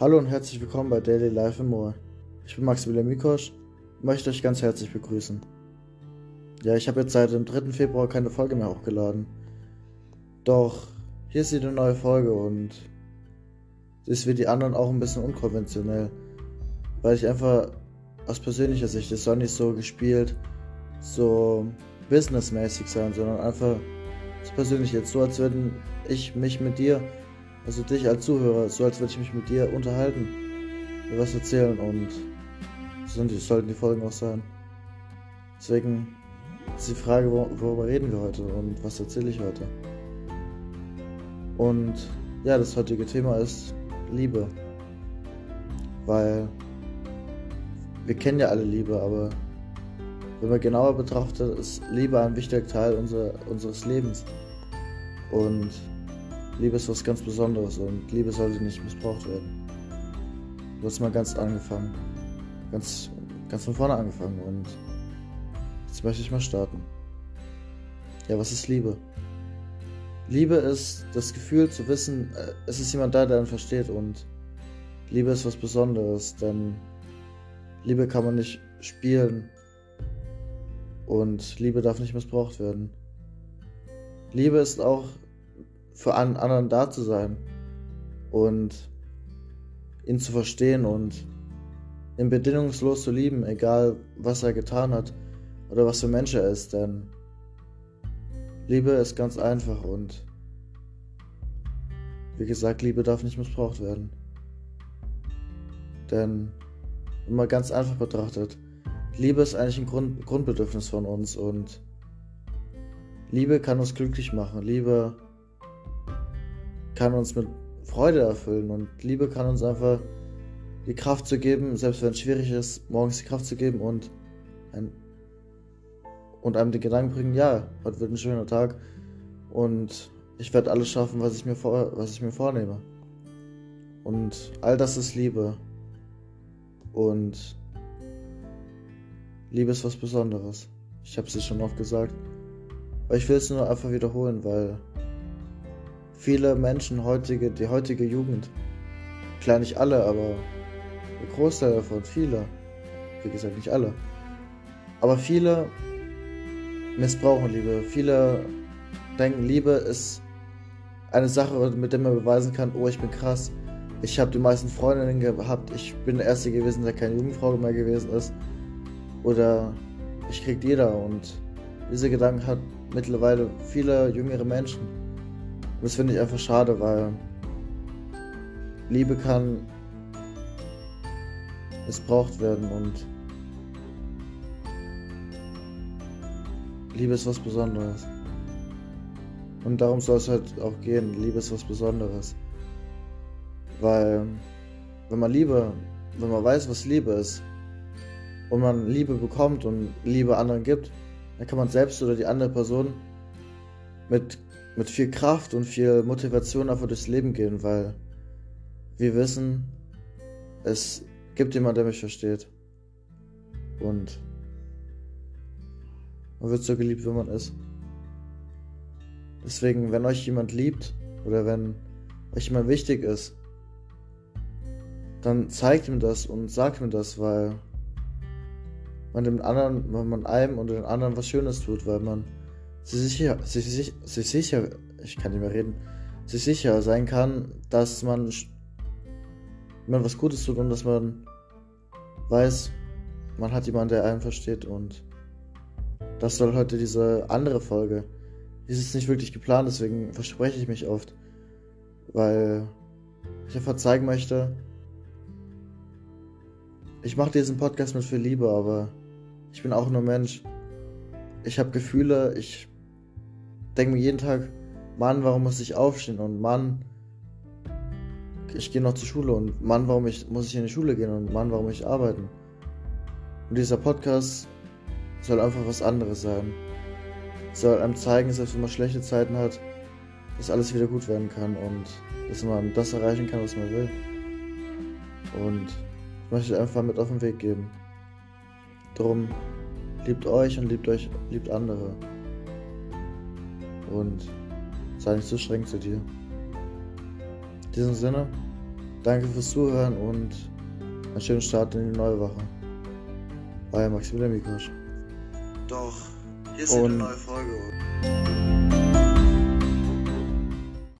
Hallo und herzlich willkommen bei Daily Life and More. Ich bin Maximilian Mikosch und möchte euch ganz herzlich begrüßen. Ja, ich habe jetzt seit dem 3. Februar keine Folge mehr hochgeladen. Doch hier ist eine neue Folge und sie ist wie die anderen auch ein bisschen unkonventionell. Weil ich einfach aus persönlicher Sicht, es soll nicht so gespielt, so businessmäßig sein, sondern einfach so persönlich jetzt so, als würden ich mich mit dir also dich als Zuhörer, so als würde ich mich mit dir unterhalten, mir was erzählen und so sollten die Folgen auch sein. Deswegen ist die Frage, worüber reden wir heute und was erzähle ich heute? Und ja, das heutige Thema ist Liebe. Weil wir kennen ja alle Liebe, aber wenn man genauer betrachtet, ist Liebe ein wichtiger Teil unser, unseres Lebens. Und Liebe ist was ganz Besonderes und Liebe sollte nicht missbraucht werden. Du hast mal ganz angefangen. Ganz, ganz von vorne angefangen und jetzt möchte ich mal starten. Ja, was ist Liebe? Liebe ist das Gefühl zu wissen, äh, es ist jemand da, der einen versteht und Liebe ist was Besonderes, denn Liebe kann man nicht spielen und Liebe darf nicht missbraucht werden. Liebe ist auch für einen anderen da zu sein und ihn zu verstehen und ihn bedingungslos zu lieben, egal was er getan hat oder was für Mensch er ist, denn Liebe ist ganz einfach und wie gesagt, Liebe darf nicht missbraucht werden. Denn wenn ganz einfach betrachtet, Liebe ist eigentlich ein Grund, Grundbedürfnis von uns und Liebe kann uns glücklich machen. Liebe kann uns mit Freude erfüllen und Liebe kann uns einfach die Kraft zu geben, selbst wenn es schwierig ist, morgens die Kraft zu geben und, ein, und einem den Gedanken bringen, ja, heute wird ein schöner Tag und ich werde alles schaffen, was ich mir, vor, was ich mir vornehme. Und all das ist Liebe. Und Liebe ist was Besonderes. Ich habe es schon oft gesagt. Aber ich will es nur einfach wiederholen, weil viele Menschen, heutige, die heutige Jugend, klar nicht alle, aber der Großteil davon, viele, wie gesagt nicht alle, aber viele missbrauchen Liebe. Viele denken, Liebe ist eine Sache, mit der man beweisen kann, oh, ich bin krass. Ich habe die meisten Freundinnen gehabt. Ich bin der Erste gewesen, der keine Jugendfrau mehr gewesen ist. Oder ich krieg jeder. Und diese Gedanken hat mittlerweile viele jüngere Menschen. Und das finde ich einfach schade, weil Liebe kann missbraucht werden und Liebe ist was Besonderes. Und darum soll es halt auch gehen. Liebe ist was Besonderes. Weil, wenn man Liebe, wenn man weiß, was Liebe ist, und man Liebe bekommt und Liebe anderen gibt, dann kann man selbst oder die andere Person mit mit viel Kraft und viel Motivation einfach durchs Leben gehen, weil wir wissen, es gibt jemanden, der mich versteht. Und man wird so geliebt, wie man ist. Deswegen, wenn euch jemand liebt oder wenn euch jemand wichtig ist, dann zeigt ihm das und sagt ihm das, weil man dem anderen, wenn man einem oder den anderen was Schönes tut, weil man sich sicher, sich, sich, sich sicher, ich kann nicht mehr reden, sich sicher sein kann, dass man, man was Gutes tut und dass man weiß, man hat jemanden, der einen versteht und das soll heute diese andere Folge. Die ist nicht wirklich geplant, deswegen verspreche ich mich oft, weil ich einfach zeigen möchte, ich mache diesen Podcast mit viel Liebe, aber ich bin auch nur Mensch. Ich habe Gefühle, ich denke mir jeden Tag, Mann, warum muss ich aufstehen? Und Mann, ich gehe noch zur Schule. Und Mann, warum ich, muss ich in die Schule gehen? Und Mann, warum ich arbeiten? Und dieser Podcast soll einfach was anderes sein. Soll einem zeigen, selbst wenn man schlechte Zeiten hat, dass alles wieder gut werden kann und dass man das erreichen kann, was man will. Und ich möchte einfach mit auf den Weg geben. Drum, liebt euch und liebt euch, liebt andere und sei nicht so streng zu dir. In diesem Sinne, Danke fürs Zuhören und einen schönen Start in die neue Woche. Euer Maximilian Mikosch. Doch, hier ist eine neue Folge.